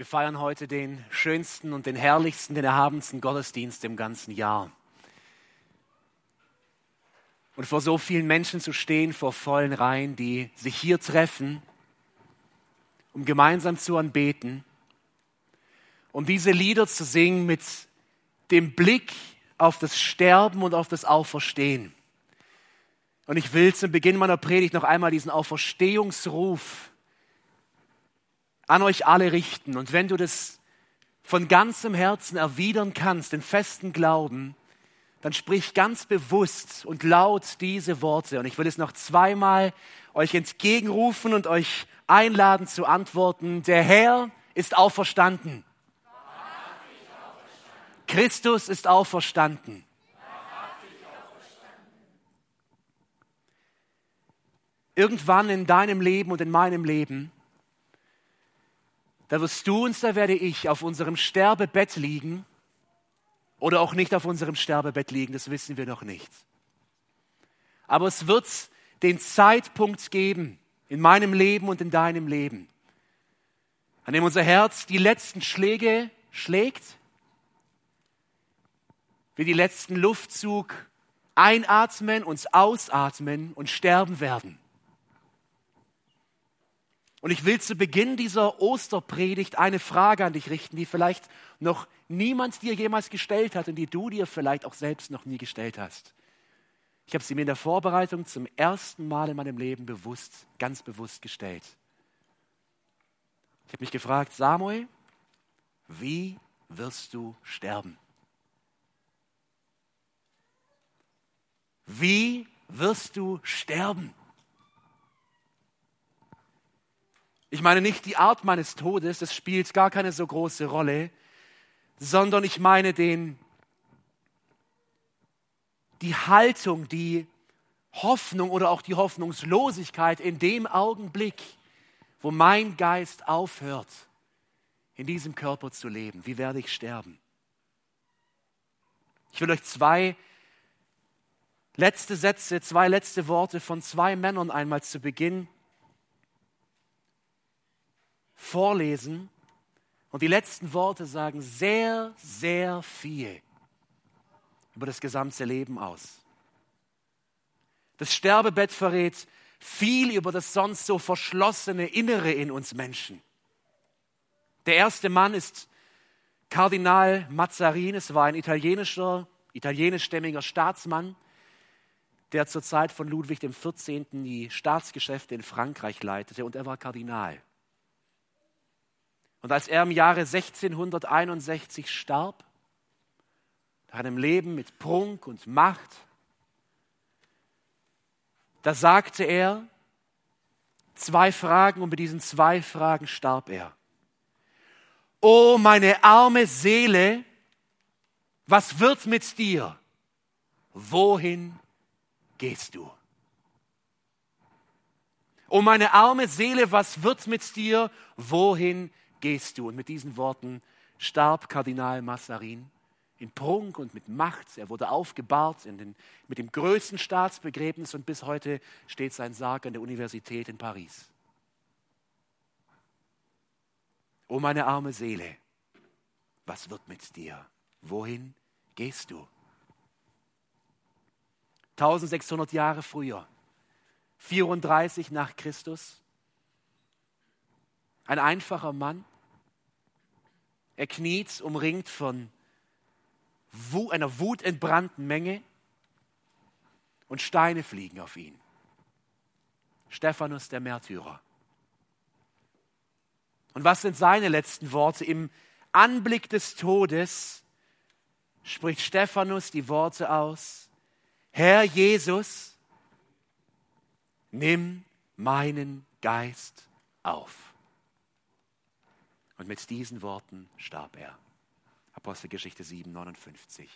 Wir feiern heute den schönsten und den herrlichsten, den erhabensten Gottesdienst im ganzen Jahr. Und vor so vielen Menschen zu stehen, vor vollen Reihen, die sich hier treffen, um gemeinsam zu anbeten, um diese Lieder zu singen mit dem Blick auf das Sterben und auf das Auferstehen. Und ich will zum Beginn meiner Predigt noch einmal diesen Auferstehungsruf an euch alle richten. Und wenn du das von ganzem Herzen erwidern kannst, den festen Glauben, dann sprich ganz bewusst und laut diese Worte. Und ich will es noch zweimal euch entgegenrufen und euch einladen zu antworten. Der Herr ist auferstanden. Christus ist auferstanden. Irgendwann in deinem Leben und in meinem Leben da wirst du und da werde ich auf unserem Sterbebett liegen oder auch nicht auf unserem Sterbebett liegen, das wissen wir noch nicht. Aber es wird den Zeitpunkt geben in meinem Leben und in deinem Leben, an dem unser Herz die letzten Schläge schlägt, wir die letzten Luftzug einatmen, uns ausatmen und sterben werden. Und ich will zu Beginn dieser Osterpredigt eine Frage an dich richten, die vielleicht noch niemand dir jemals gestellt hat und die du dir vielleicht auch selbst noch nie gestellt hast. Ich habe sie mir in der Vorbereitung zum ersten Mal in meinem Leben bewusst, ganz bewusst gestellt. Ich habe mich gefragt, Samuel, wie wirst du sterben? Wie wirst du sterben? Ich meine nicht die Art meines Todes, das spielt gar keine so große Rolle, sondern ich meine den, die Haltung, die Hoffnung oder auch die Hoffnungslosigkeit in dem Augenblick, wo mein Geist aufhört, in diesem Körper zu leben. Wie werde ich sterben? Ich will euch zwei letzte Sätze, zwei letzte Worte von zwei Männern einmal zu Beginn vorlesen. Und die letzten Worte sagen sehr, sehr viel über das gesamte Leben aus. Das Sterbebett verrät viel über das sonst so verschlossene Innere in uns Menschen. Der erste Mann ist Kardinal Mazzarin. Es war ein italienischer, italienischstämmiger Staatsmann, der zur Zeit von Ludwig XIV. die Staatsgeschäfte in Frankreich leitete und er war Kardinal. Und als er im Jahre 1661 starb, nach einem Leben mit Prunk und Macht, da sagte er zwei Fragen und mit diesen zwei Fragen starb er. O meine arme Seele, was wird mit dir? Wohin gehst du? O meine arme Seele, was wird mit dir? Wohin gehst du? Und mit diesen Worten starb Kardinal Massarin in Prunk und mit Macht. Er wurde aufgebahrt den, mit dem größten Staatsbegräbnis und bis heute steht sein Sarg an der Universität in Paris. O meine arme Seele, was wird mit dir? Wohin gehst du? 1600 Jahre früher, 34 nach Christus, ein einfacher Mann, er kniet, umringt von einer wutentbrannten Menge und Steine fliegen auf ihn. Stephanus der Märtyrer. Und was sind seine letzten Worte? Im Anblick des Todes spricht Stephanus die Worte aus, Herr Jesus, nimm meinen Geist auf. Und mit diesen Worten starb er. Apostelgeschichte 7, 59.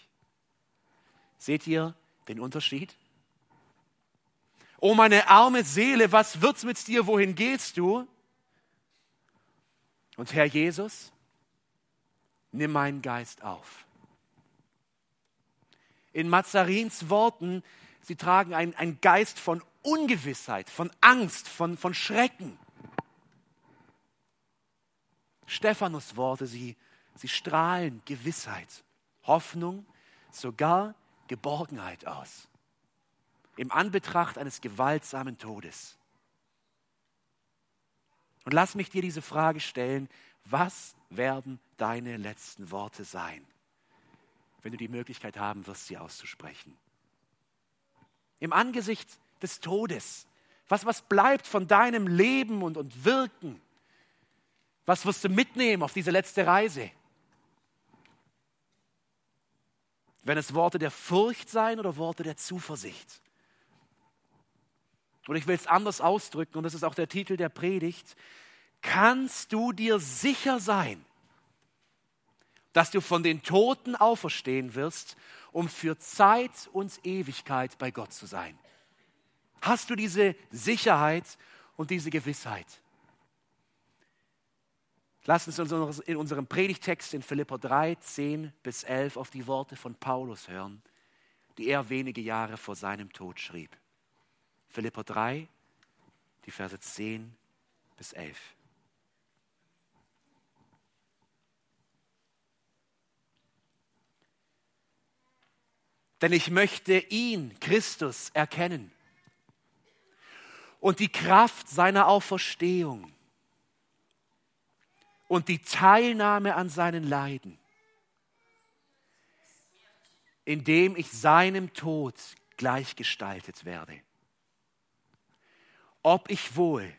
Seht ihr den Unterschied? Oh meine arme Seele, was wird's mit dir? Wohin gehst du? Und Herr Jesus, nimm meinen Geist auf. In Mazarins Worten, sie tragen einen, Geist von Ungewissheit, von Angst, von, von Schrecken. Stephanus Worte, sie, sie strahlen Gewissheit, Hoffnung, sogar Geborgenheit aus. Im Anbetracht eines gewaltsamen Todes. Und lass mich dir diese Frage stellen, was werden deine letzten Worte sein, wenn du die Möglichkeit haben wirst, sie auszusprechen? Im Angesicht des Todes, was, was bleibt von deinem Leben und, und Wirken? Was wirst du mitnehmen auf diese letzte Reise? Wenn es Worte der Furcht sein oder Worte der Zuversicht? Und ich will es anders ausdrücken, und das ist auch der Titel der Predigt. Kannst du dir sicher sein, dass du von den Toten auferstehen wirst, um für Zeit und Ewigkeit bei Gott zu sein? Hast du diese Sicherheit und diese Gewissheit? Lass uns in unserem Predigtext in Philippa 3, 10 bis 11 auf die Worte von Paulus hören, die er wenige Jahre vor seinem Tod schrieb. Philippa 3, die Verse 10 bis 11. Denn ich möchte ihn, Christus, erkennen und die Kraft seiner Auferstehung und die Teilnahme an seinen Leiden, indem ich seinem Tod gleichgestaltet werde. Ob ich wohl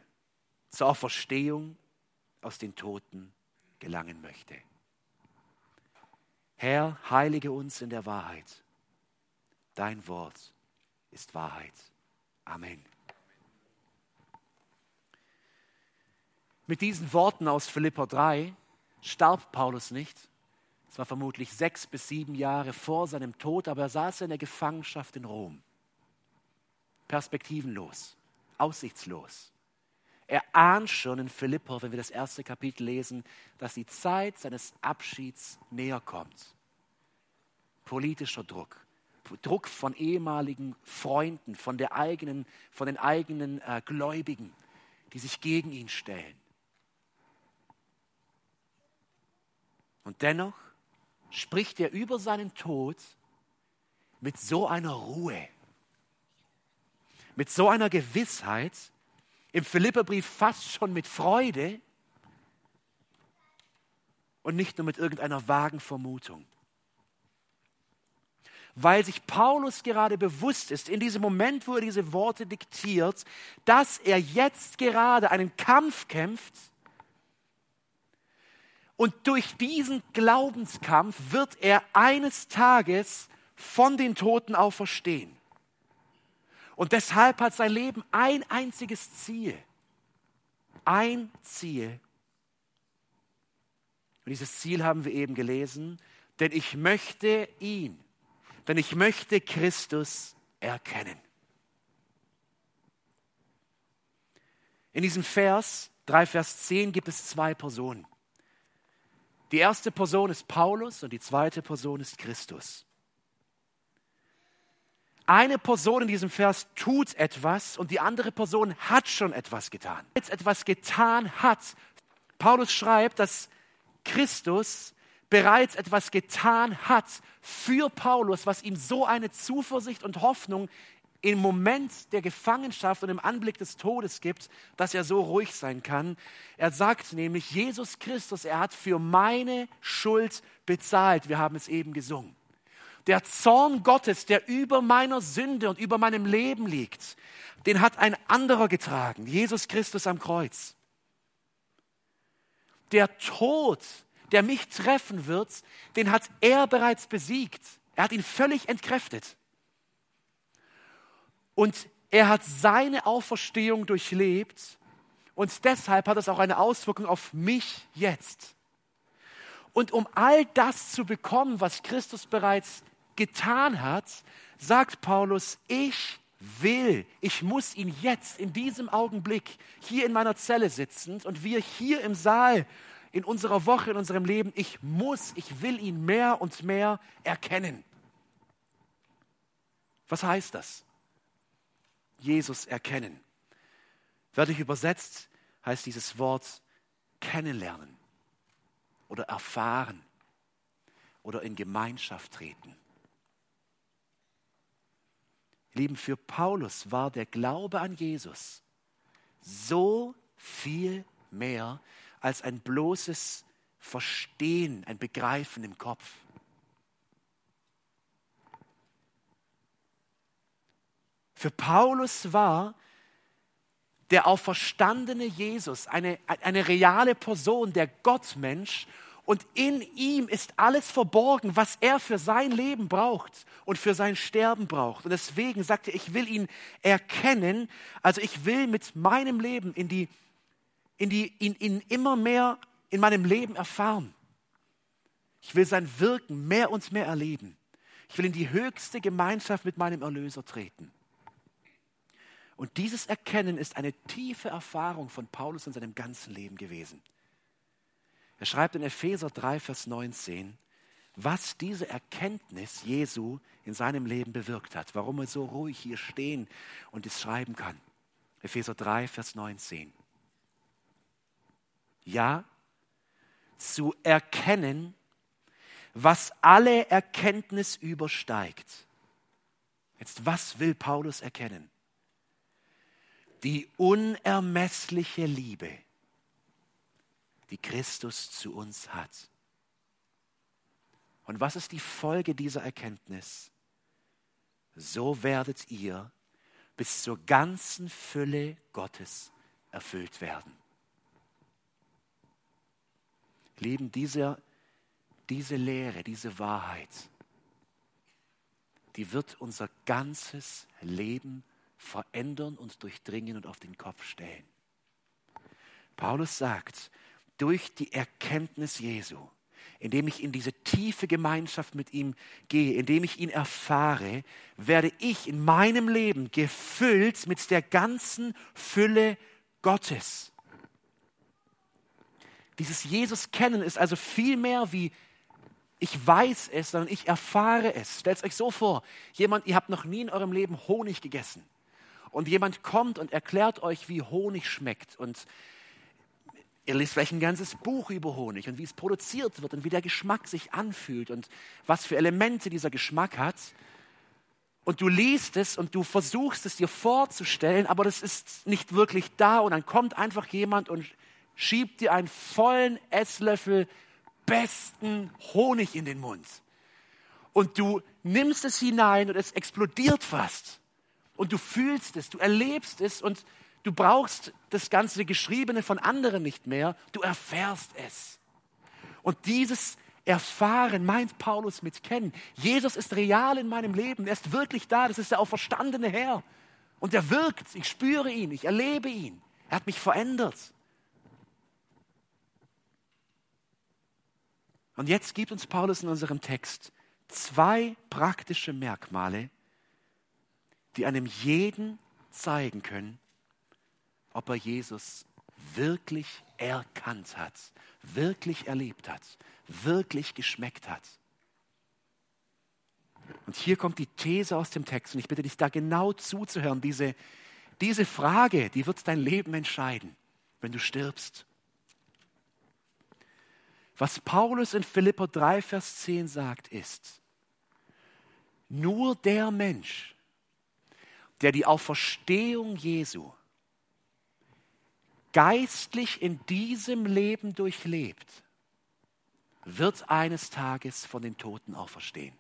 zur Auferstehung aus den Toten gelangen möchte. Herr, heilige uns in der Wahrheit. Dein Wort ist Wahrheit. Amen. Mit diesen Worten aus Philippa 3 starb Paulus nicht. Es war vermutlich sechs bis sieben Jahre vor seinem Tod, aber er saß in der Gefangenschaft in Rom. Perspektivenlos, aussichtslos. Er ahnt schon in Philippa, wenn wir das erste Kapitel lesen, dass die Zeit seines Abschieds näher kommt. Politischer Druck, Druck von ehemaligen Freunden, von, der eigenen, von den eigenen äh, Gläubigen, die sich gegen ihn stellen. Und dennoch spricht er über seinen Tod mit so einer Ruhe, mit so einer Gewissheit, im Philipperbrief fast schon mit Freude und nicht nur mit irgendeiner vagen Vermutung. Weil sich Paulus gerade bewusst ist, in diesem Moment, wo er diese Worte diktiert, dass er jetzt gerade einen Kampf kämpft, und durch diesen Glaubenskampf wird er eines Tages von den Toten auferstehen. Und deshalb hat sein Leben ein einziges Ziel. Ein Ziel. Und dieses Ziel haben wir eben gelesen, denn ich möchte ihn, denn ich möchte Christus erkennen. In diesem Vers 3, Vers 10 gibt es zwei Personen. Die erste Person ist Paulus und die zweite Person ist Christus. Eine Person in diesem Vers tut etwas und die andere Person hat schon etwas getan. Jetzt etwas getan hat. Paulus schreibt, dass Christus bereits etwas getan hat für Paulus, was ihm so eine Zuversicht und Hoffnung im Moment der Gefangenschaft und im Anblick des Todes gibt, dass er so ruhig sein kann. Er sagt nämlich, Jesus Christus, er hat für meine Schuld bezahlt. Wir haben es eben gesungen. Der Zorn Gottes, der über meiner Sünde und über meinem Leben liegt, den hat ein anderer getragen, Jesus Christus am Kreuz. Der Tod, der mich treffen wird, den hat er bereits besiegt. Er hat ihn völlig entkräftet. Und er hat seine Auferstehung durchlebt und deshalb hat es auch eine Auswirkung auf mich jetzt. Und um all das zu bekommen, was Christus bereits getan hat, sagt Paulus, ich will, ich muss ihn jetzt in diesem Augenblick hier in meiner Zelle sitzend und wir hier im Saal in unserer Woche, in unserem Leben, ich muss, ich will ihn mehr und mehr erkennen. Was heißt das? Jesus erkennen. Wörtlich übersetzt heißt dieses Wort kennenlernen, oder erfahren oder in Gemeinschaft treten. Lieben, für Paulus war der Glaube an Jesus so viel mehr als ein bloßes Verstehen, ein Begreifen im Kopf. Für Paulus war der auferstandene Jesus eine, eine reale Person, der Gottmensch und in ihm ist alles verborgen, was er für sein Leben braucht und für sein Sterben braucht. Und deswegen sagte er, ich will ihn erkennen, also ich will mit meinem Leben in die, in die, in, in immer mehr in meinem Leben erfahren. Ich will sein Wirken mehr und mehr erleben. Ich will in die höchste Gemeinschaft mit meinem Erlöser treten. Und dieses Erkennen ist eine tiefe Erfahrung von Paulus in seinem ganzen Leben gewesen. Er schreibt in Epheser 3, Vers 19, was diese Erkenntnis Jesu in seinem Leben bewirkt hat, warum er so ruhig hier stehen und es schreiben kann. Epheser 3, Vers 19. Ja, zu erkennen, was alle Erkenntnis übersteigt. Jetzt, was will Paulus erkennen? Die unermessliche Liebe die Christus zu uns hat. Und was ist die Folge dieser Erkenntnis? So werdet ihr bis zur ganzen Fülle Gottes erfüllt werden. Lieben, diese, diese Lehre, diese Wahrheit, die wird unser ganzes Leben verändern und durchdringen und auf den Kopf stellen. Paulus sagt, durch die Erkenntnis Jesu, indem ich in diese tiefe Gemeinschaft mit ihm gehe, indem ich ihn erfahre, werde ich in meinem Leben gefüllt mit der ganzen Fülle Gottes. Dieses Jesus kennen ist also viel mehr wie ich weiß es, sondern ich erfahre es. Stellt euch so vor, jemand, ihr habt noch nie in eurem Leben Honig gegessen. Und jemand kommt und erklärt euch, wie Honig schmeckt. Und Ihr liest vielleicht ein ganzes Buch über Honig und wie es produziert wird und wie der Geschmack sich anfühlt und was für Elemente dieser Geschmack hat. Und du liest es und du versuchst es dir vorzustellen, aber das ist nicht wirklich da. Und dann kommt einfach jemand und schiebt dir einen vollen Esslöffel besten Honig in den Mund. Und du nimmst es hinein und es explodiert fast. Und du fühlst es, du erlebst es und Du brauchst das ganze Geschriebene von anderen nicht mehr, du erfährst es. Und dieses Erfahren meint Paulus mit kennen. Jesus ist real in meinem Leben, er ist wirklich da, das ist der auferstandene Herr. Und er wirkt, ich spüre ihn, ich erlebe ihn. Er hat mich verändert. Und jetzt gibt uns Paulus in unserem Text zwei praktische Merkmale, die einem jeden zeigen können, ob er Jesus wirklich erkannt hat, wirklich erlebt hat, wirklich geschmeckt hat. Und hier kommt die These aus dem Text und ich bitte dich da genau zuzuhören. Diese, diese Frage, die wird dein Leben entscheiden, wenn du stirbst. Was Paulus in Philipper 3, Vers 10 sagt, ist, nur der Mensch, der die Auferstehung Jesu geistlich in diesem Leben durchlebt, wird eines Tages von den Toten auferstehen.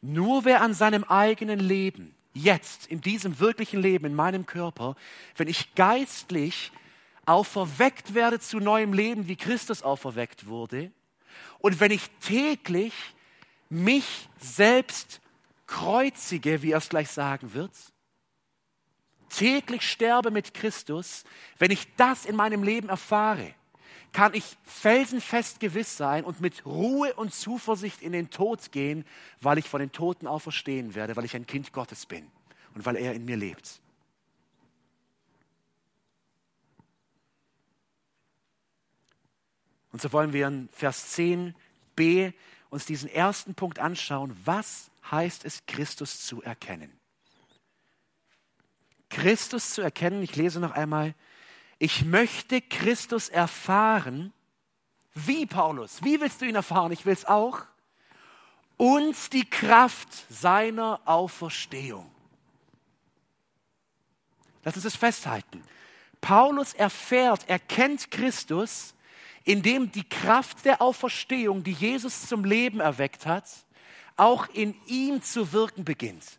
Nur wer an seinem eigenen Leben, jetzt, in diesem wirklichen Leben, in meinem Körper, wenn ich geistlich auferweckt werde zu neuem Leben, wie Christus auferweckt wurde, und wenn ich täglich mich selbst kreuzige, wie er es gleich sagen wird, täglich sterbe mit Christus, wenn ich das in meinem Leben erfahre, kann ich felsenfest gewiss sein und mit Ruhe und Zuversicht in den Tod gehen, weil ich von den Toten auferstehen werde, weil ich ein Kind Gottes bin und weil er in mir lebt. Und so wollen wir in Vers 10b uns diesen ersten Punkt anschauen. Was heißt es, Christus zu erkennen? Christus zu erkennen, ich lese noch einmal, ich möchte Christus erfahren. Wie, Paulus? Wie willst du ihn erfahren? Ich will es auch. Und die Kraft seiner Auferstehung. Lass uns es festhalten. Paulus erfährt, er kennt Christus, indem die Kraft der Auferstehung, die Jesus zum Leben erweckt hat, auch in ihm zu wirken beginnt.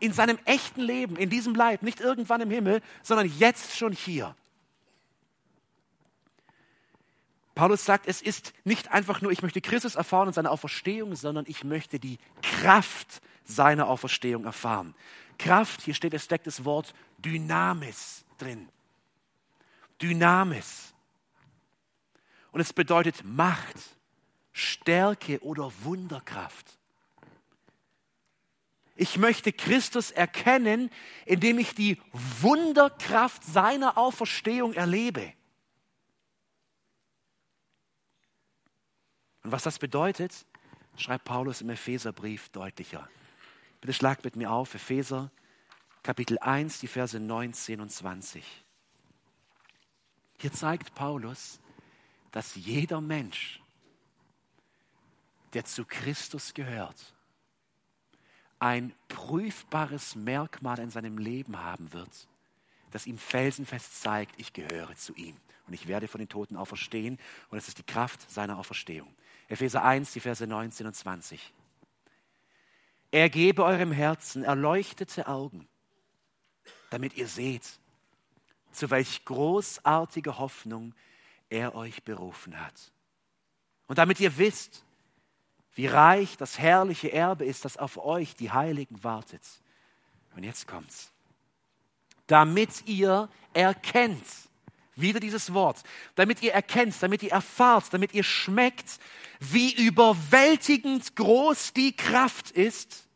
In seinem echten Leben, in diesem Leib, nicht irgendwann im Himmel, sondern jetzt schon hier. Paulus sagt, es ist nicht einfach nur, ich möchte Christus erfahren und seine Auferstehung, sondern ich möchte die Kraft seiner Auferstehung erfahren. Kraft, hier steht, es steckt das Wort Dynamis drin. Dynamis. Und es bedeutet Macht, Stärke oder Wunderkraft. Ich möchte Christus erkennen, indem ich die Wunderkraft seiner Auferstehung erlebe. Und was das bedeutet, schreibt Paulus im Epheserbrief deutlicher. Bitte schlagt mit mir auf, Epheser Kapitel 1, die Verse 19 und 20. Hier zeigt Paulus, dass jeder Mensch, der zu Christus gehört, ein prüfbares Merkmal in seinem Leben haben wird, das ihm felsenfest zeigt, ich gehöre zu ihm und ich werde von den Toten auferstehen und es ist die Kraft seiner Auferstehung. Epheser 1, die Verse 19 und 20. Er gebe eurem Herzen erleuchtete Augen, damit ihr seht, zu welch großartige Hoffnung er euch berufen hat. Und damit ihr wisst, wie reich das herrliche Erbe ist, das auf euch, die Heiligen, wartet. Und jetzt kommt's. Damit ihr erkennt, wieder dieses Wort, damit ihr erkennt, damit ihr erfahrt, damit ihr schmeckt, wie überwältigend groß die Kraft ist,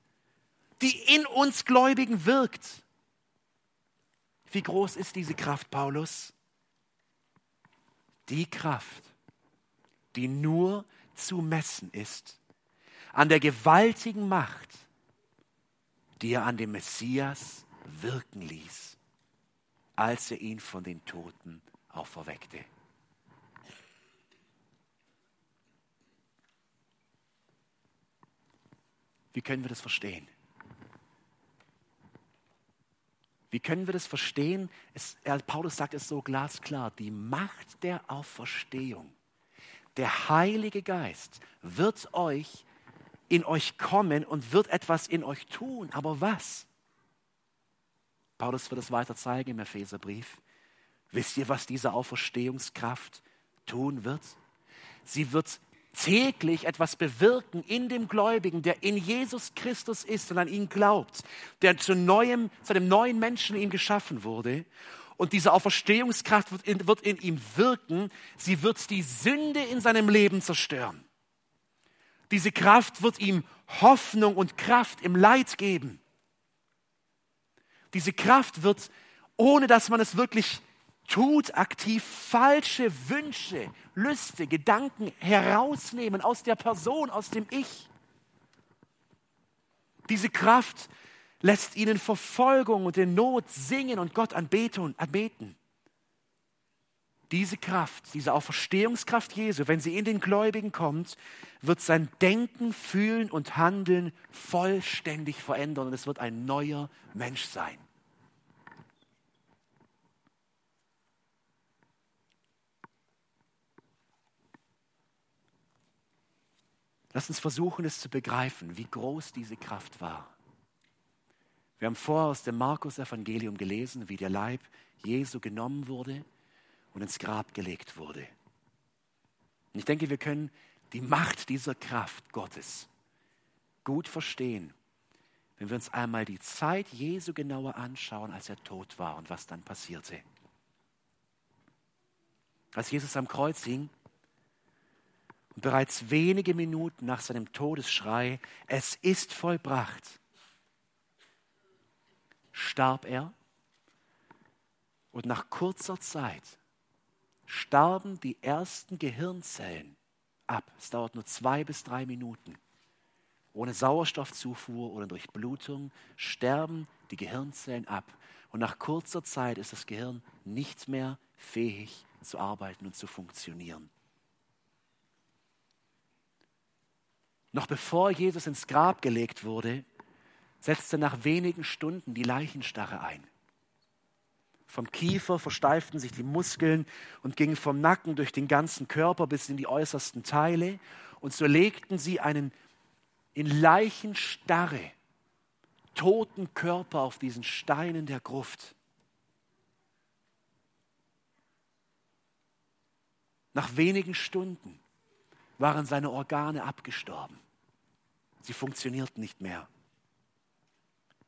die in uns Gläubigen wirkt. Wie groß ist diese Kraft, Paulus? Die Kraft, die nur zu messen ist an der gewaltigen Macht, die er an dem Messias wirken ließ, als er ihn von den Toten auferweckte. Wie können wir das verstehen? Wie können wir das verstehen? Es, Paulus sagt es so glasklar, die Macht der Auferstehung, der Heilige Geist wird euch in euch kommen und wird etwas in euch tun. Aber was? Paulus wird es weiter zeigen im Epheserbrief. Wisst ihr, was diese Auferstehungskraft tun wird? Sie wird täglich etwas bewirken in dem Gläubigen, der in Jesus Christus ist und an ihn glaubt, der zu, neuem, zu einem neuen Menschen in ihm geschaffen wurde. Und diese Auferstehungskraft wird in, wird in ihm wirken. Sie wird die Sünde in seinem Leben zerstören. Diese Kraft wird ihm Hoffnung und Kraft im Leid geben. Diese Kraft wird, ohne dass man es wirklich tut, aktiv falsche Wünsche, Lüste, Gedanken herausnehmen aus der Person, aus dem Ich. Diese Kraft lässt ihnen Verfolgung und in Not singen und Gott anbeten. anbeten diese Kraft, diese Auferstehungskraft Jesu, wenn sie in den Gläubigen kommt, wird sein Denken, Fühlen und Handeln vollständig verändern und es wird ein neuer Mensch sein. Lass uns versuchen, es zu begreifen, wie groß diese Kraft war. Wir haben vorher aus dem Markus-Evangelium gelesen, wie der Leib Jesu genommen wurde und ins Grab gelegt wurde. Und ich denke, wir können die Macht dieser Kraft Gottes gut verstehen, wenn wir uns einmal die Zeit Jesu genauer anschauen, als er tot war und was dann passierte. Als Jesus am Kreuz hing und bereits wenige Minuten nach seinem Todesschrei, es ist vollbracht, starb er und nach kurzer Zeit starben die ersten Gehirnzellen ab. Es dauert nur zwei bis drei Minuten. Ohne Sauerstoffzufuhr oder durch Blutung sterben die Gehirnzellen ab. Und nach kurzer Zeit ist das Gehirn nicht mehr fähig zu arbeiten und zu funktionieren. Noch bevor Jesus ins Grab gelegt wurde, setzte nach wenigen Stunden die Leichenstarre ein. Vom Kiefer versteiften sich die Muskeln und gingen vom Nacken durch den ganzen Körper bis in die äußersten Teile. Und so legten sie einen in Leichenstarre toten Körper auf diesen Steinen der Gruft. Nach wenigen Stunden waren seine Organe abgestorben. Sie funktionierten nicht mehr.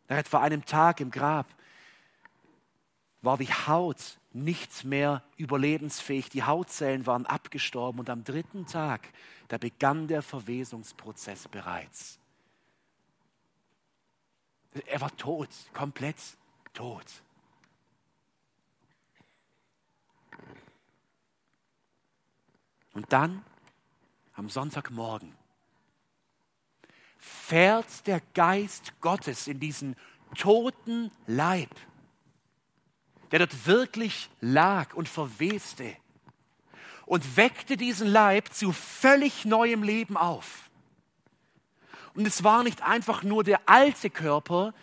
Nach etwa einem Tag im Grab war die Haut nicht mehr überlebensfähig. Die Hautzellen waren abgestorben und am dritten Tag, da begann der Verwesungsprozess bereits. Er war tot, komplett tot. Und dann am Sonntagmorgen fährt der Geist Gottes in diesen toten Leib, der dort wirklich lag und verweste, und weckte diesen Leib zu völlig neuem Leben auf. Und es war nicht einfach nur der alte Körper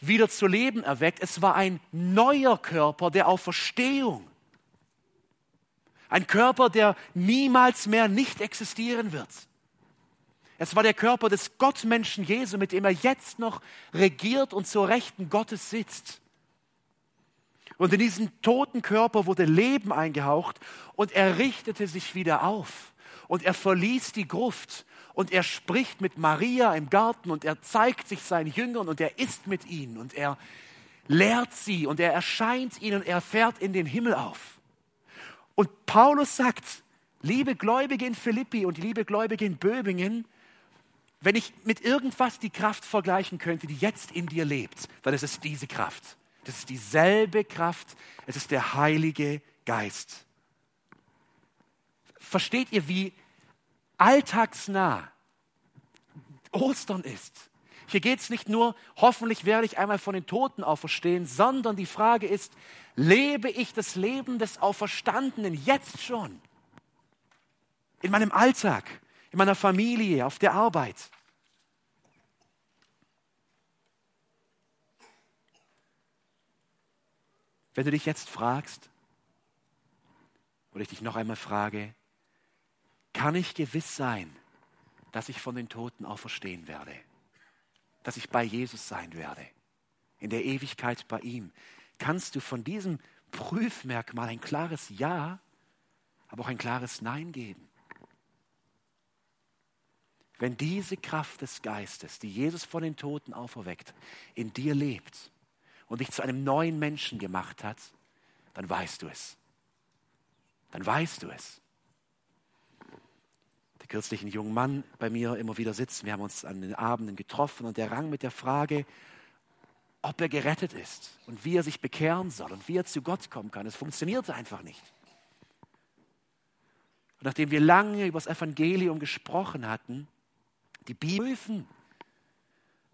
wieder zu Leben erweckt, es war ein neuer Körper der Auferstehung. Ein Körper, der niemals mehr nicht existieren wird. Es war der Körper des Gottmenschen Jesu, mit dem er jetzt noch regiert und zur Rechten Gottes sitzt. Und in diesen toten Körper wurde Leben eingehaucht und er richtete sich wieder auf. Und er verließ die Gruft und er spricht mit Maria im Garten und er zeigt sich seinen Jüngern und er isst mit ihnen und er lehrt sie und er erscheint ihnen und er fährt in den Himmel auf. Und Paulus sagt, liebe Gläubige in Philippi und liebe Gläubige in Böbingen, wenn ich mit irgendwas die Kraft vergleichen könnte, die jetzt in dir lebt, dann ist es diese Kraft. Das ist dieselbe Kraft. Es ist der Heilige Geist. Versteht ihr, wie alltagsnah Ostern ist? Hier geht es nicht nur, hoffentlich werde ich einmal von den Toten auferstehen, sondern die Frage ist, lebe ich das Leben des Auferstandenen jetzt schon? In meinem Alltag? in meiner Familie, auf der Arbeit. Wenn du dich jetzt fragst, oder ich dich noch einmal frage, kann ich gewiss sein, dass ich von den Toten auferstehen werde, dass ich bei Jesus sein werde, in der Ewigkeit bei ihm? Kannst du von diesem Prüfmerkmal ein klares Ja, aber auch ein klares Nein geben? Wenn diese Kraft des Geistes, die Jesus von den Toten auferweckt, in dir lebt und dich zu einem neuen Menschen gemacht hat, dann weißt du es. Dann weißt du es. Der kürzlich ein junger Mann bei mir immer wieder sitzt. Wir haben uns an den Abenden getroffen und der rang mit der Frage, ob er gerettet ist und wie er sich bekehren soll und wie er zu Gott kommen kann. Es funktionierte einfach nicht. Und nachdem wir lange über das Evangelium gesprochen hatten, die Bibel prüfen.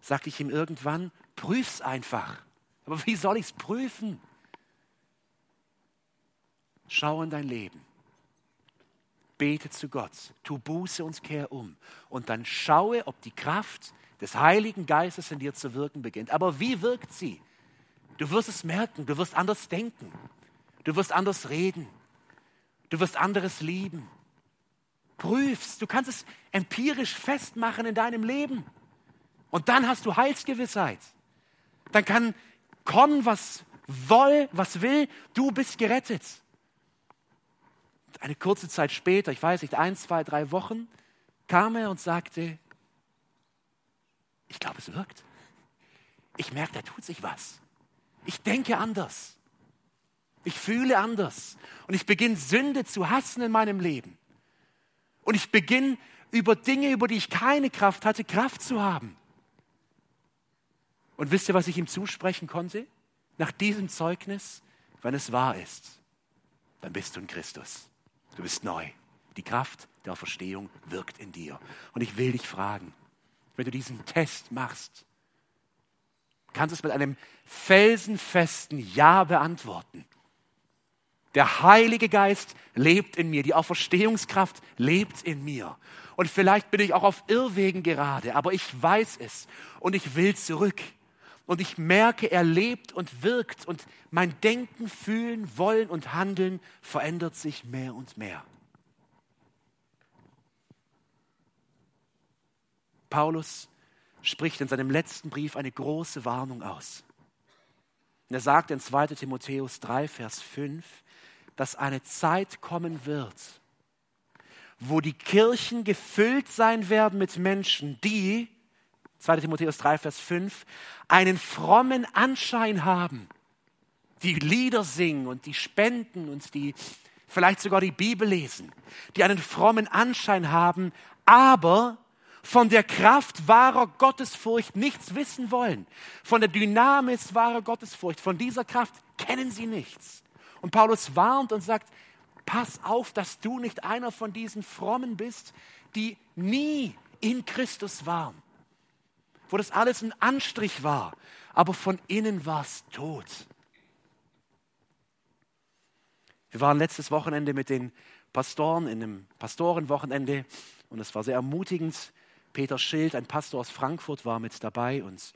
Sagte ich ihm irgendwann, prüf's einfach. Aber wie soll ich es prüfen? Schau in dein Leben. Bete zu Gott, tu Buße und kehr um. Und dann schaue, ob die Kraft des Heiligen Geistes in dir zu wirken beginnt. Aber wie wirkt sie? Du wirst es merken, du wirst anders denken, du wirst anders reden, du wirst anderes lieben, prüfst. Du kannst es empirisch festmachen in deinem Leben. Und dann hast du Heilsgewissheit. Dann kann kommen, was woll, was will, du bist gerettet. Eine kurze Zeit später, ich weiß nicht, ein, zwei, drei Wochen, kam er und sagte, ich glaube, es wirkt. Ich merke, da tut sich was. Ich denke anders. Ich fühle anders. Und ich beginne Sünde zu hassen in meinem Leben. Und ich beginne über Dinge, über die ich keine Kraft hatte, Kraft zu haben. Und wisst ihr, was ich ihm zusprechen konnte? Nach diesem Zeugnis, wenn es wahr ist, dann bist du in Christus. Du bist neu. Die Kraft der Verstehung wirkt in dir. Und ich will dich fragen, wenn du diesen Test machst, kannst es mit einem felsenfesten Ja beantworten. Der Heilige Geist lebt in mir, die Auferstehungskraft lebt in mir. Und vielleicht bin ich auch auf Irrwegen gerade, aber ich weiß es und ich will zurück. Und ich merke, er lebt und wirkt und mein Denken, Fühlen, Wollen und Handeln verändert sich mehr und mehr. Paulus spricht in seinem letzten Brief eine große Warnung aus. Und er sagt in 2 Timotheus 3, Vers 5, dass eine Zeit kommen wird, wo die Kirchen gefüllt sein werden mit Menschen, die, 2 Timotheus 3, Vers 5, einen frommen Anschein haben, die Lieder singen und die spenden und die vielleicht sogar die Bibel lesen, die einen frommen Anschein haben, aber von der Kraft wahrer Gottesfurcht nichts wissen wollen. Von der Dynamis wahrer Gottesfurcht, von dieser Kraft kennen sie nichts. Und Paulus warnt und sagt, pass auf, dass du nicht einer von diesen Frommen bist, die nie in Christus waren. Wo das alles ein Anstrich war, aber von innen war es tot. Wir waren letztes Wochenende mit den Pastoren in einem Pastorenwochenende und es war sehr ermutigend, Peter Schild, ein Pastor aus Frankfurt, war mit dabei und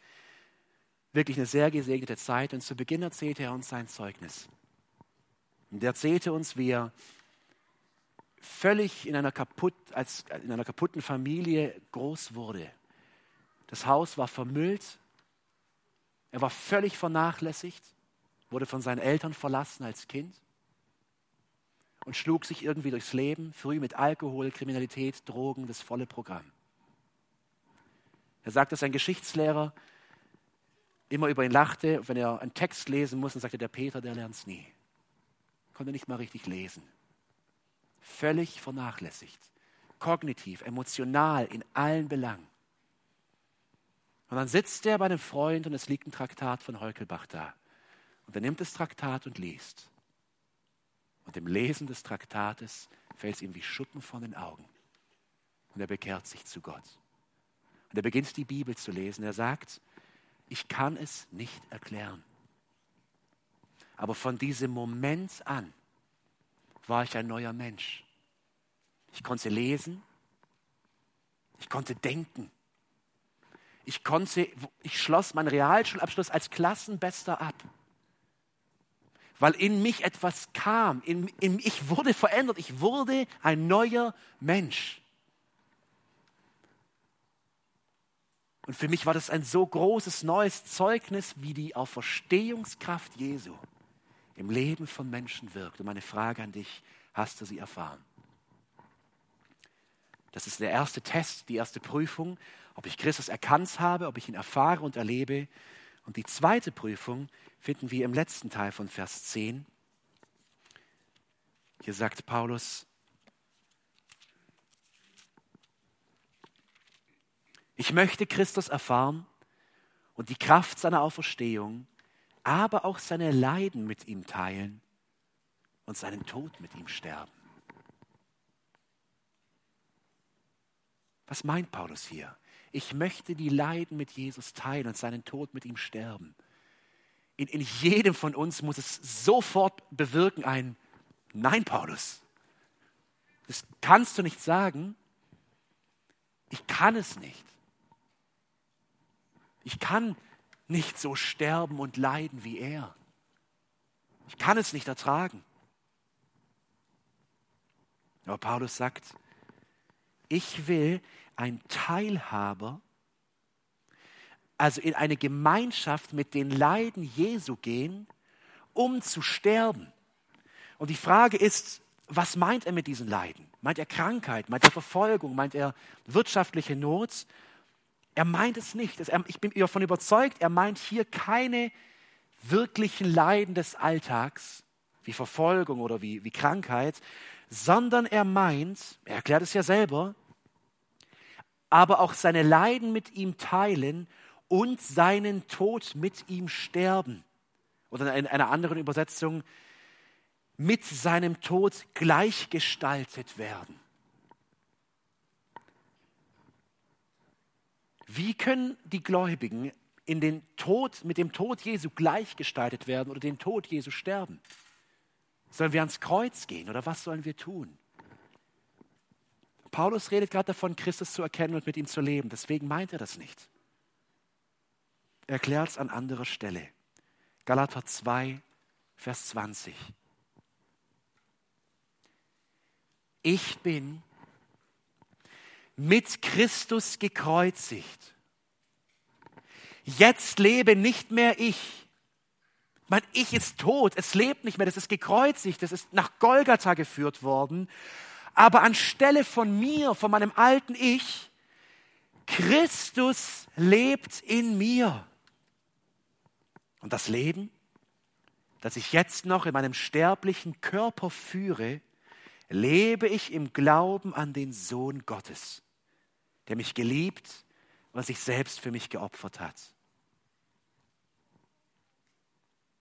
wirklich eine sehr gesegnete Zeit. Und zu Beginn erzählte er uns sein Zeugnis. Und er erzählte uns, wie er völlig in einer, kaputt, als, in einer kaputten Familie groß wurde. Das Haus war vermüllt. Er war völlig vernachlässigt, wurde von seinen Eltern verlassen als Kind und schlug sich irgendwie durchs Leben, früh mit Alkohol, Kriminalität, Drogen, das volle Programm. Er sagt, dass sein Geschichtslehrer immer über ihn lachte. Wenn er einen Text lesen muss, dann sagte der Peter, der lernt es nie. Konnte nicht mal richtig lesen. Völlig vernachlässigt. Kognitiv, emotional, in allen Belangen. Und dann sitzt er bei einem Freund und es liegt ein Traktat von Heukelbach da. Und er nimmt das Traktat und liest. Und im Lesen des Traktates fällt es ihm wie Schuppen von den Augen. Und er bekehrt sich zu Gott. Und er beginnt die Bibel zu lesen. Er sagt, ich kann es nicht erklären. Aber von diesem Moment an war ich ein neuer Mensch. Ich konnte lesen, ich konnte denken. Ich konnte, ich schloss meinen Realschulabschluss als Klassenbester ab. Weil in mich etwas kam, in, in, ich wurde verändert, ich wurde ein neuer Mensch. Und für mich war das ein so großes neues Zeugnis, wie die Auferstehungskraft Jesu im Leben von Menschen wirkt. Und meine Frage an dich, hast du sie erfahren? Das ist der erste Test, die erste Prüfung, ob ich Christus erkannt habe, ob ich ihn erfahre und erlebe. Und die zweite Prüfung finden wir im letzten Teil von Vers 10. Hier sagt Paulus, Ich möchte Christus erfahren und die Kraft seiner Auferstehung, aber auch seine Leiden mit ihm teilen und seinen Tod mit ihm sterben. Was meint Paulus hier? Ich möchte die Leiden mit Jesus teilen und seinen Tod mit ihm sterben. In, in jedem von uns muss es sofort bewirken ein Nein, Paulus. Das kannst du nicht sagen. Ich kann es nicht. Ich kann nicht so sterben und leiden wie er. Ich kann es nicht ertragen. Aber Paulus sagt, ich will ein Teilhaber, also in eine Gemeinschaft mit den Leiden Jesu gehen, um zu sterben. Und die Frage ist, was meint er mit diesen Leiden? Meint er Krankheit? Meint er Verfolgung? Meint er wirtschaftliche Not? Er meint es nicht. Ich bin davon überzeugt, er meint hier keine wirklichen Leiden des Alltags, wie Verfolgung oder wie, wie Krankheit, sondern er meint, er erklärt es ja selber, aber auch seine Leiden mit ihm teilen und seinen Tod mit ihm sterben. Oder in einer anderen Übersetzung, mit seinem Tod gleichgestaltet werden. Wie können die Gläubigen in den Tod, mit dem Tod Jesu gleichgestaltet werden oder den Tod Jesu sterben. Sollen wir ans Kreuz gehen oder was sollen wir tun? Paulus redet gerade davon, Christus zu erkennen und mit ihm zu leben. Deswegen meint er das nicht. Er erklärt es an anderer Stelle. Galater 2, Vers 20. Ich bin mit Christus gekreuzigt. Jetzt lebe nicht mehr ich. Mein Ich ist tot, es lebt nicht mehr, das ist gekreuzigt, das ist nach Golgatha geführt worden. Aber anstelle von mir, von meinem alten Ich, Christus lebt in mir. Und das Leben, das ich jetzt noch in meinem sterblichen Körper führe, lebe ich im Glauben an den Sohn Gottes, der mich geliebt und sich selbst für mich geopfert hat.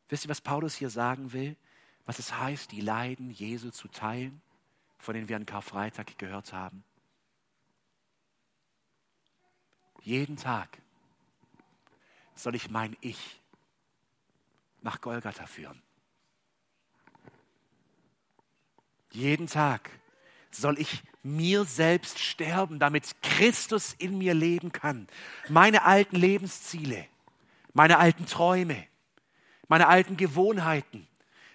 Wisst ihr, was Paulus hier sagen will? Was es heißt, die Leiden Jesu zu teilen, von denen wir an Karfreitag gehört haben? Jeden Tag soll ich mein Ich nach Golgatha führen. Jeden Tag soll ich mir selbst sterben, damit Christus in mir leben kann. Meine alten Lebensziele, meine alten Träume, meine alten Gewohnheiten,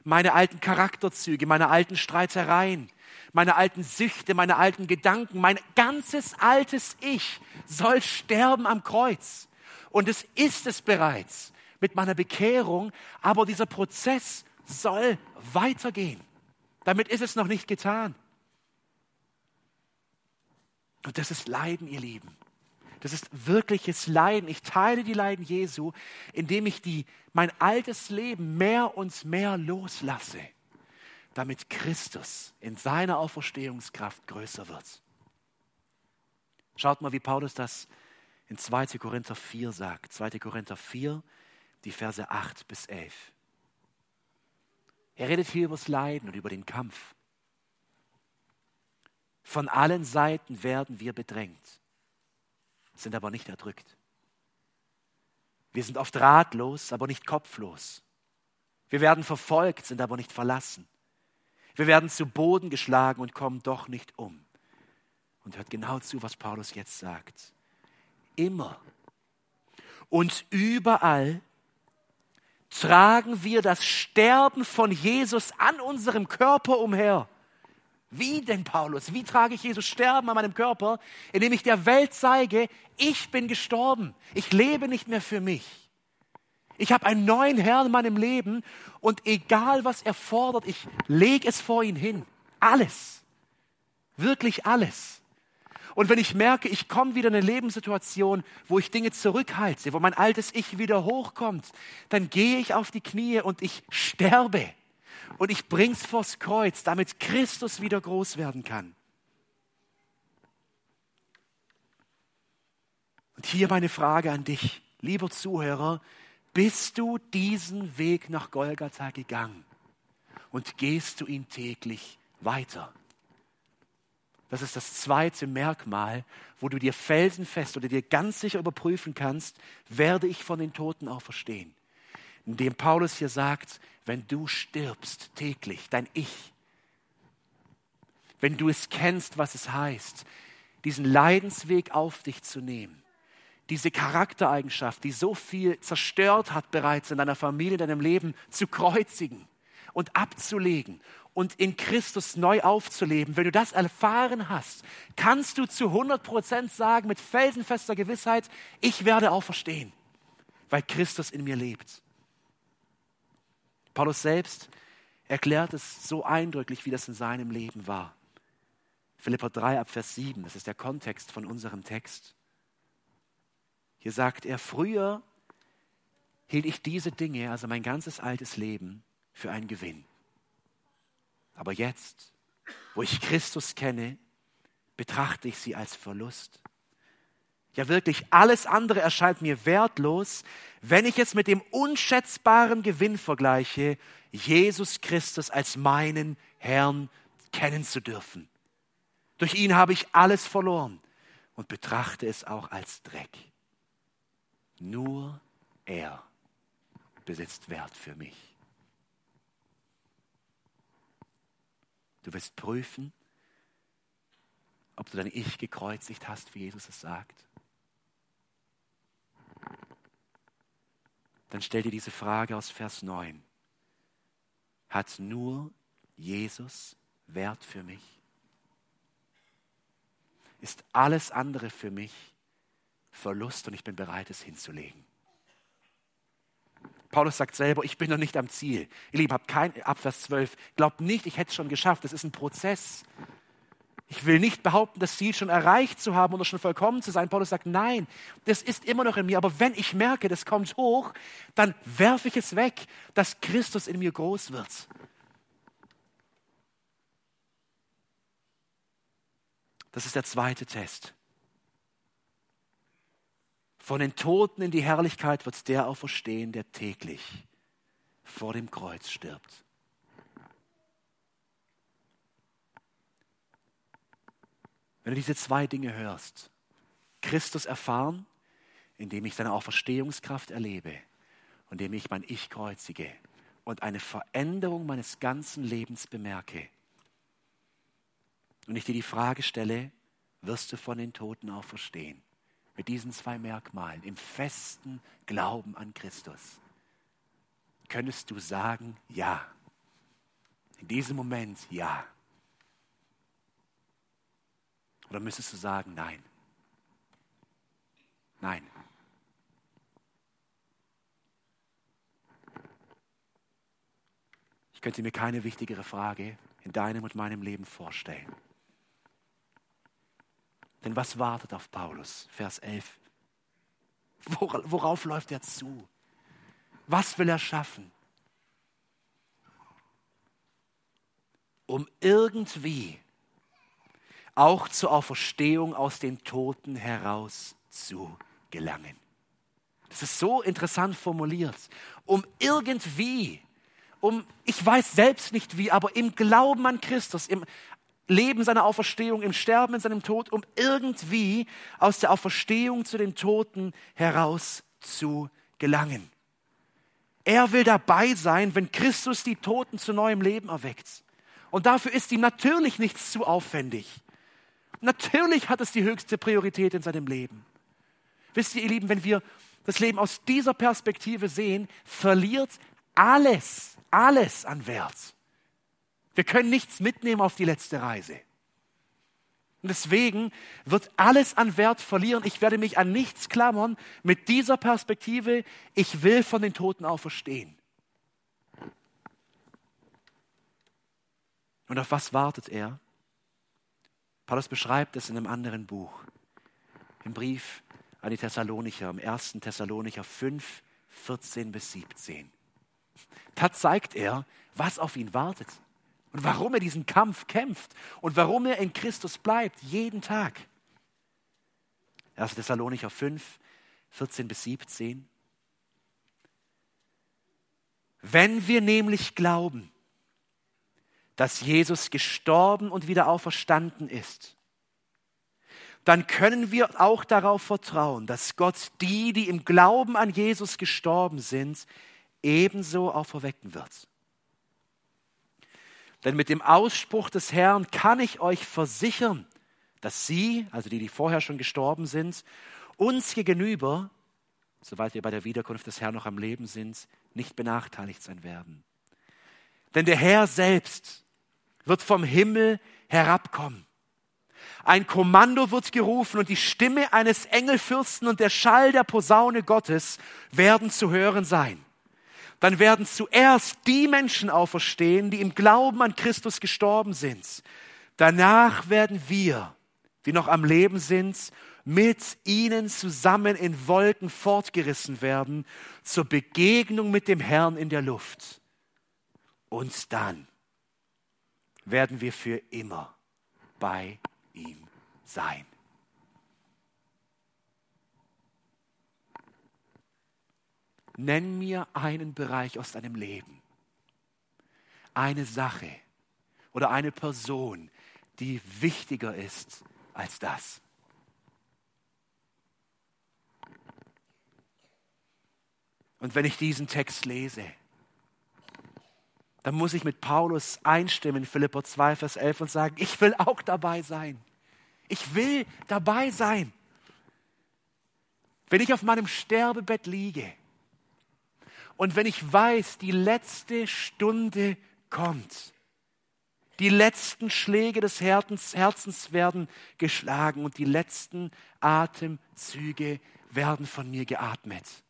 meine alten Charakterzüge, meine alten Streitereien, meine alten Süchte, meine alten Gedanken, mein ganzes altes Ich soll sterben am Kreuz. Und es ist es bereits mit meiner Bekehrung, aber dieser Prozess soll weitergehen. Damit ist es noch nicht getan. Und das ist Leiden, ihr Lieben. Das ist wirkliches Leiden. Ich teile die Leiden Jesu, indem ich die, mein altes Leben mehr und mehr loslasse, damit Christus in seiner Auferstehungskraft größer wird. Schaut mal, wie Paulus das in 2. Korinther 4 sagt. 2. Korinther 4, die Verse 8 bis 11. Er redet hier über das Leiden und über den Kampf. Von allen Seiten werden wir bedrängt, sind aber nicht erdrückt. Wir sind oft ratlos, aber nicht kopflos. Wir werden verfolgt, sind aber nicht verlassen. Wir werden zu Boden geschlagen und kommen doch nicht um. Und hört genau zu, was Paulus jetzt sagt. Immer und überall tragen wir das Sterben von Jesus an unserem Körper umher. Wie denn, Paulus? Wie trage ich Jesus Sterben an meinem Körper? Indem ich der Welt zeige, ich bin gestorben. Ich lebe nicht mehr für mich. Ich habe einen neuen Herrn in meinem Leben und egal was er fordert, ich lege es vor ihn hin. Alles. Wirklich alles. Und wenn ich merke, ich komme wieder in eine Lebenssituation, wo ich Dinge zurückhalte, wo mein altes Ich wieder hochkommt, dann gehe ich auf die Knie und ich sterbe. Und ich bring's vors Kreuz, damit Christus wieder groß werden kann. Und hier meine Frage an dich, lieber Zuhörer, bist du diesen Weg nach Golgatha gegangen und gehst du ihn täglich weiter? Das ist das zweite Merkmal, wo du dir felsenfest oder dir ganz sicher überprüfen kannst, werde ich von den Toten auferstehen. Indem Paulus hier sagt, wenn du stirbst täglich, dein Ich, wenn du es kennst, was es heißt, diesen Leidensweg auf dich zu nehmen, diese Charaktereigenschaft, die so viel zerstört hat bereits in deiner Familie, in deinem Leben, zu kreuzigen und abzulegen und in Christus neu aufzuleben, wenn du das erfahren hast, kannst du zu 100 Prozent sagen mit felsenfester Gewissheit, ich werde auferstehen, weil Christus in mir lebt. Paulus selbst erklärt es so eindrücklich, wie das in seinem Leben war. Philippa 3 ab Vers 7, das ist der Kontext von unserem Text. Hier sagt er, früher hielt ich diese Dinge, also mein ganzes altes Leben, für einen Gewinn. Aber jetzt, wo ich Christus kenne, betrachte ich sie als Verlust. Ja wirklich, alles andere erscheint mir wertlos, wenn ich es mit dem unschätzbaren Gewinn vergleiche, Jesus Christus als meinen Herrn kennen zu dürfen. Durch ihn habe ich alles verloren und betrachte es auch als Dreck. Nur er besitzt Wert für mich. Du wirst prüfen, ob du dein Ich gekreuzigt hast, wie Jesus es sagt. Dann stell dir diese Frage aus Vers 9. Hat nur Jesus Wert für mich? Ist alles andere für mich Verlust und ich bin bereit, es hinzulegen? Paulus sagt selber, ich bin noch nicht am Ziel. Ihr Lieben, habt kein, ab Vers 12, glaubt nicht, ich hätte es schon geschafft. Das ist ein Prozess. Ich will nicht behaupten, das Ziel schon erreicht zu haben oder schon vollkommen zu sein. Paulus sagt, nein, das ist immer noch in mir. Aber wenn ich merke, das kommt hoch, dann werfe ich es weg, dass Christus in mir groß wird. Das ist der zweite Test. Von den Toten in die Herrlichkeit wird der auferstehen, der täglich vor dem Kreuz stirbt. Wenn du diese zwei Dinge hörst, Christus erfahren, indem ich seine Auferstehungskraft erlebe indem ich mein Ich kreuzige und eine Veränderung meines ganzen Lebens bemerke. Und ich dir die Frage stelle, wirst du von den Toten auferstehen? mit diesen zwei Merkmalen, im festen Glauben an Christus, könntest du sagen, ja. In diesem Moment, ja. Oder müsstest du sagen, nein. Nein. Ich könnte mir keine wichtigere Frage in deinem und meinem Leben vorstellen. Denn was wartet auf Paulus? Vers 11. Worauf läuft er zu? Was will er schaffen? Um irgendwie auch zur Auferstehung aus den Toten heraus zu gelangen. Das ist so interessant formuliert. Um irgendwie, um, ich weiß selbst nicht wie, aber im Glauben an Christus, im Leben seiner Auferstehung, im Sterben, in seinem Tod, um irgendwie aus der Auferstehung zu den Toten heraus zu gelangen. Er will dabei sein, wenn Christus die Toten zu neuem Leben erweckt. Und dafür ist ihm natürlich nichts zu aufwendig. Natürlich hat es die höchste Priorität in seinem Leben. Wisst ihr, ihr Lieben, wenn wir das Leben aus dieser Perspektive sehen, verliert alles, alles an Wert. Wir können nichts mitnehmen auf die letzte Reise. Und deswegen wird alles an Wert verlieren. Ich werde mich an nichts klammern mit dieser Perspektive. Ich will von den Toten auferstehen. Und auf was wartet er? Paulus beschreibt es in einem anderen Buch, im Brief an die Thessalonicher, im 1. Thessalonicher 5, 14 bis 17. Da zeigt er, was auf ihn wartet und warum er diesen Kampf kämpft und warum er in Christus bleibt, jeden Tag. 1. Thessalonicher 5, 14 bis 17. Wenn wir nämlich glauben, dass Jesus gestorben und wieder auferstanden ist, dann können wir auch darauf vertrauen, dass Gott die, die im Glauben an Jesus gestorben sind, ebenso auferwecken wird. Denn mit dem Ausspruch des Herrn kann ich euch versichern, dass sie, also die, die vorher schon gestorben sind, uns gegenüber, soweit wir bei der Wiederkunft des Herrn noch am Leben sind, nicht benachteiligt sein werden. Denn der Herr selbst wird vom Himmel herabkommen. Ein Kommando wird gerufen und die Stimme eines Engelfürsten und der Schall der Posaune Gottes werden zu hören sein dann werden zuerst die Menschen auferstehen, die im Glauben an Christus gestorben sind. Danach werden wir, die noch am Leben sind, mit ihnen zusammen in Wolken fortgerissen werden zur Begegnung mit dem Herrn in der Luft. Und dann werden wir für immer bei ihm sein. Nenn mir einen Bereich aus deinem Leben, eine Sache oder eine Person, die wichtiger ist als das. Und wenn ich diesen Text lese, dann muss ich mit Paulus einstimmen, Philipper 2, Vers 11, und sagen, ich will auch dabei sein. Ich will dabei sein. Wenn ich auf meinem Sterbebett liege und wenn ich weiß, die letzte Stunde kommt, die letzten Schläge des Herzens werden geschlagen und die letzten Atemzüge werden von mir geatmet,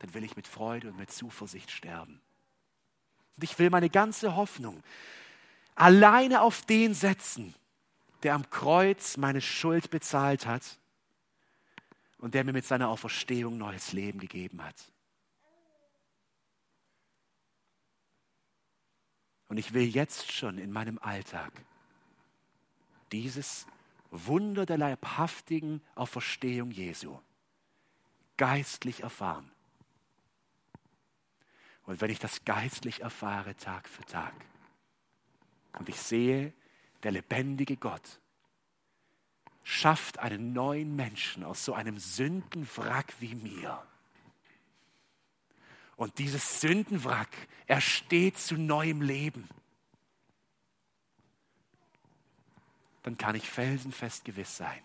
dann will ich mit Freude und mit Zuversicht sterben. Und ich will meine ganze Hoffnung alleine auf den setzen, der am Kreuz meine Schuld bezahlt hat und der mir mit seiner Auferstehung neues Leben gegeben hat. Und ich will jetzt schon in meinem Alltag dieses Wunder der leibhaftigen Auferstehung Jesu geistlich erfahren. Und wenn ich das geistlich erfahre Tag für Tag und ich sehe, der lebendige Gott schafft einen neuen Menschen aus so einem Sündenwrack wie mir. Und dieses Sündenwrack ersteht zu neuem Leben. Dann kann ich felsenfest gewiss sein.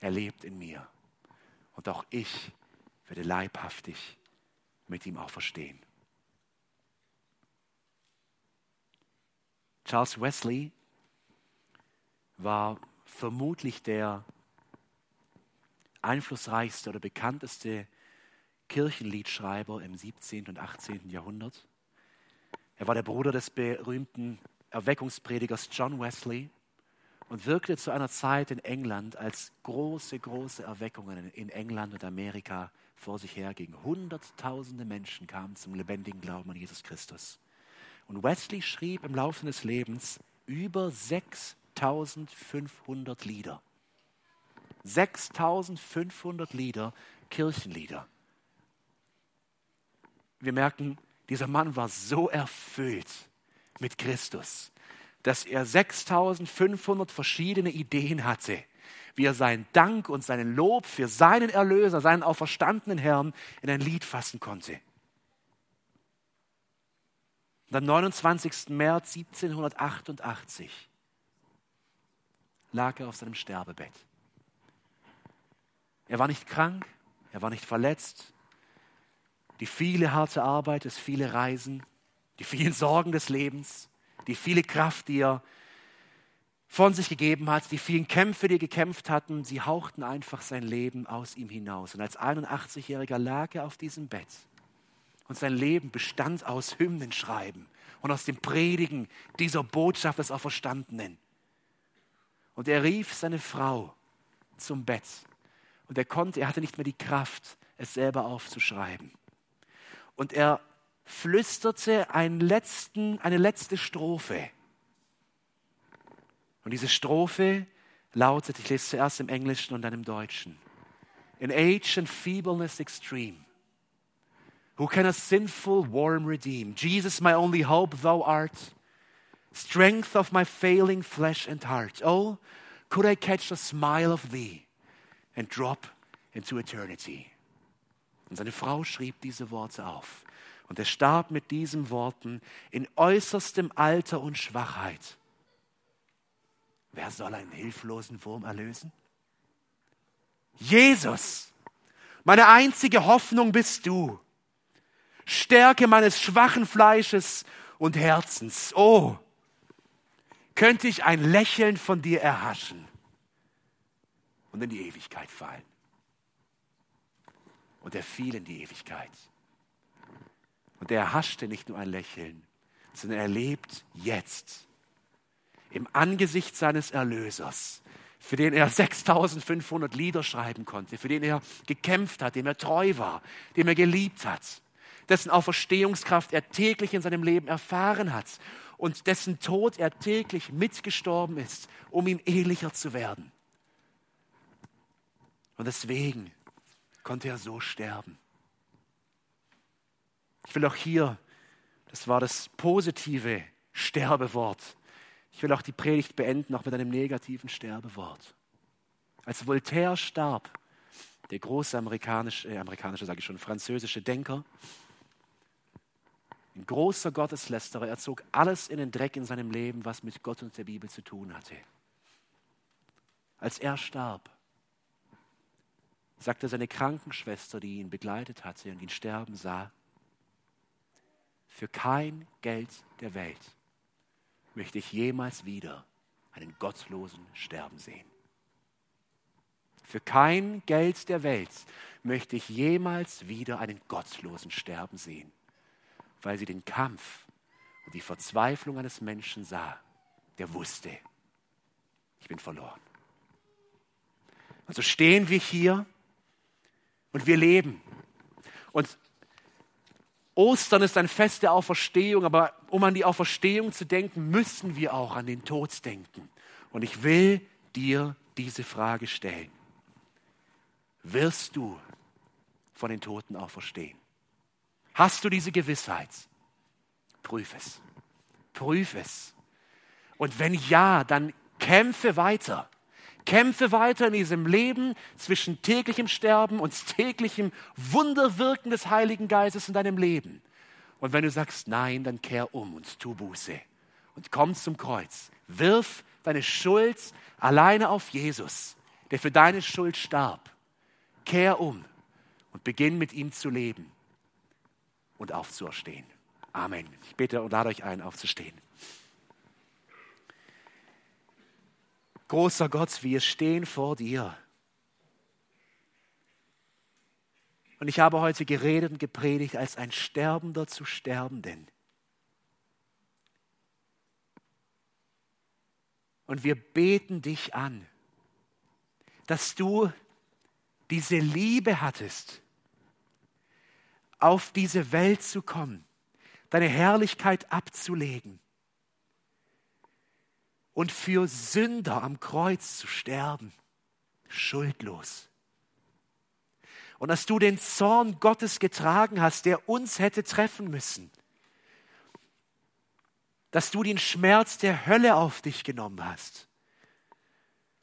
Er lebt in mir. Und auch ich werde leibhaftig mit ihm auch verstehen. Charles Wesley war vermutlich der einflussreichste oder bekannteste Kirchenliedschreiber im 17. und 18. Jahrhundert. Er war der Bruder des berühmten Erweckungspredigers John Wesley und wirkte zu einer Zeit in England, als große, große Erweckungen in England und Amerika vor sich hergingen. Hunderttausende Menschen kamen zum lebendigen Glauben an Jesus Christus. Und Wesley schrieb im Laufe des Lebens über 6500 Lieder. 6500 Lieder, Kirchenlieder. Wir merken, dieser Mann war so erfüllt mit Christus, dass er 6500 verschiedene Ideen hatte, wie er seinen Dank und seinen Lob für seinen Erlöser, seinen auferstandenen Herrn in ein Lied fassen konnte. Und am 29. März 1788 lag er auf seinem Sterbebett. Er war nicht krank, er war nicht verletzt. Die viele harte Arbeit, das viele Reisen, die vielen Sorgen des Lebens, die viele Kraft, die er von sich gegeben hat, die vielen Kämpfe, die er gekämpft hatten, sie hauchten einfach sein Leben aus ihm hinaus. Und als 81-Jähriger lag er auf diesem Bett. Und sein Leben bestand aus Hymnenschreiben und aus dem Predigen dieser Botschaft des Auferstandenen. Und er rief seine Frau zum Bett. Und er konnte, er hatte nicht mehr die Kraft, es selber aufzuschreiben. Und er flüsterte einen letzten, eine letzte Strophe und diese Strophe lautet, ich lese zuerst im Englischen und dann im Deutschen. In age and feebleness extreme, who can a sinful worm redeem? Jesus, my only hope, thou art, strength of my failing flesh and heart. Oh, could I catch a smile of thee and drop into eternity? Und seine Frau schrieb diese Worte auf. Und er starb mit diesen Worten in äußerstem Alter und Schwachheit Wer soll einen hilflosen Wurm erlösen? Jesus, meine einzige Hoffnung bist du. Stärke meines schwachen Fleisches und Herzens. Oh, könnte ich ein Lächeln von dir erhaschen und in die Ewigkeit fallen. Und er fiel in die Ewigkeit. Und er erhaschte nicht nur ein Lächeln, sondern er lebt jetzt im Angesicht seines Erlösers, für den er 6500 Lieder schreiben konnte, für den er gekämpft hat, dem er treu war, dem er geliebt hat, dessen Auferstehungskraft er täglich in seinem Leben erfahren hat und dessen Tod er täglich mitgestorben ist, um ihm ähnlicher zu werden. Und deswegen konnte er so sterben. Ich will auch hier, das war das positive Sterbewort, ich will auch die Predigt beenden, noch mit einem negativen Sterbewort. Als Voltaire starb, der große amerikanische, äh, amerikanische sage ich schon, französische Denker, ein großer Gotteslästerer, er zog alles in den Dreck in seinem Leben, was mit Gott und der Bibel zu tun hatte. Als er starb, sagte seine Krankenschwester, die ihn begleitet hatte und ihn sterben sah, für kein Geld der Welt möchte ich jemals wieder einen Gottlosen sterben sehen. Für kein Geld der Welt möchte ich jemals wieder einen Gottlosen sterben sehen, weil sie den Kampf und die Verzweiflung eines Menschen sah, der wusste, ich bin verloren. Also stehen wir hier und wir leben. Und Ostern ist ein Fest der Auferstehung, aber um an die Auferstehung zu denken, müssen wir auch an den Tod denken. Und ich will dir diese Frage stellen. Wirst du von den Toten auferstehen? Hast du diese Gewissheit? Prüf es. Prüf es. Und wenn ja, dann kämpfe weiter. Kämpfe weiter in diesem Leben zwischen täglichem Sterben und täglichem Wunderwirken des Heiligen Geistes in deinem Leben. Und wenn du sagst Nein, dann kehr um und tu Buße und komm zum Kreuz. Wirf deine Schuld alleine auf Jesus, der für deine Schuld starb. Kehr um und beginn mit ihm zu leben und aufzuerstehen. Amen. Ich bete und lade euch ein, aufzustehen. Großer Gott, wir stehen vor dir. Und ich habe heute geredet und gepredigt als ein Sterbender zu Sterbenden. Und wir beten dich an, dass du diese Liebe hattest, auf diese Welt zu kommen, deine Herrlichkeit abzulegen und für Sünder am Kreuz zu sterben, schuldlos. Und dass du den Zorn Gottes getragen hast, der uns hätte treffen müssen. Dass du den Schmerz der Hölle auf dich genommen hast.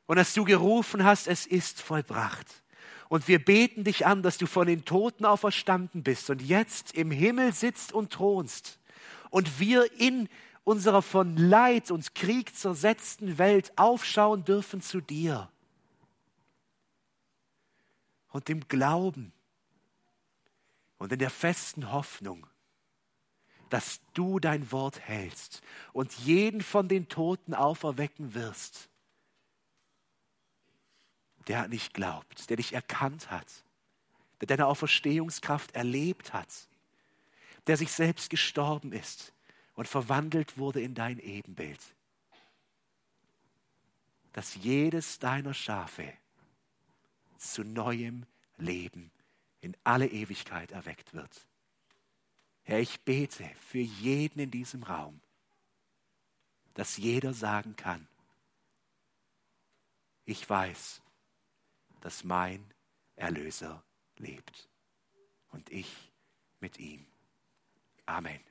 Und dass du gerufen hast, es ist vollbracht. Und wir beten dich an, dass du von den Toten auferstanden bist und jetzt im Himmel sitzt und thronst. Und wir in unserer von Leid und Krieg zersetzten Welt aufschauen dürfen zu dir. Und im Glauben und in der festen Hoffnung, dass du dein Wort hältst und jeden von den Toten auferwecken wirst, der nicht glaubt, der dich erkannt hat, der deine Auferstehungskraft erlebt hat, der sich selbst gestorben ist und verwandelt wurde in dein Ebenbild. Dass jedes deiner Schafe zu neuem Leben in alle Ewigkeit erweckt wird. Herr, ich bete für jeden in diesem Raum, dass jeder sagen kann, ich weiß, dass mein Erlöser lebt und ich mit ihm. Amen.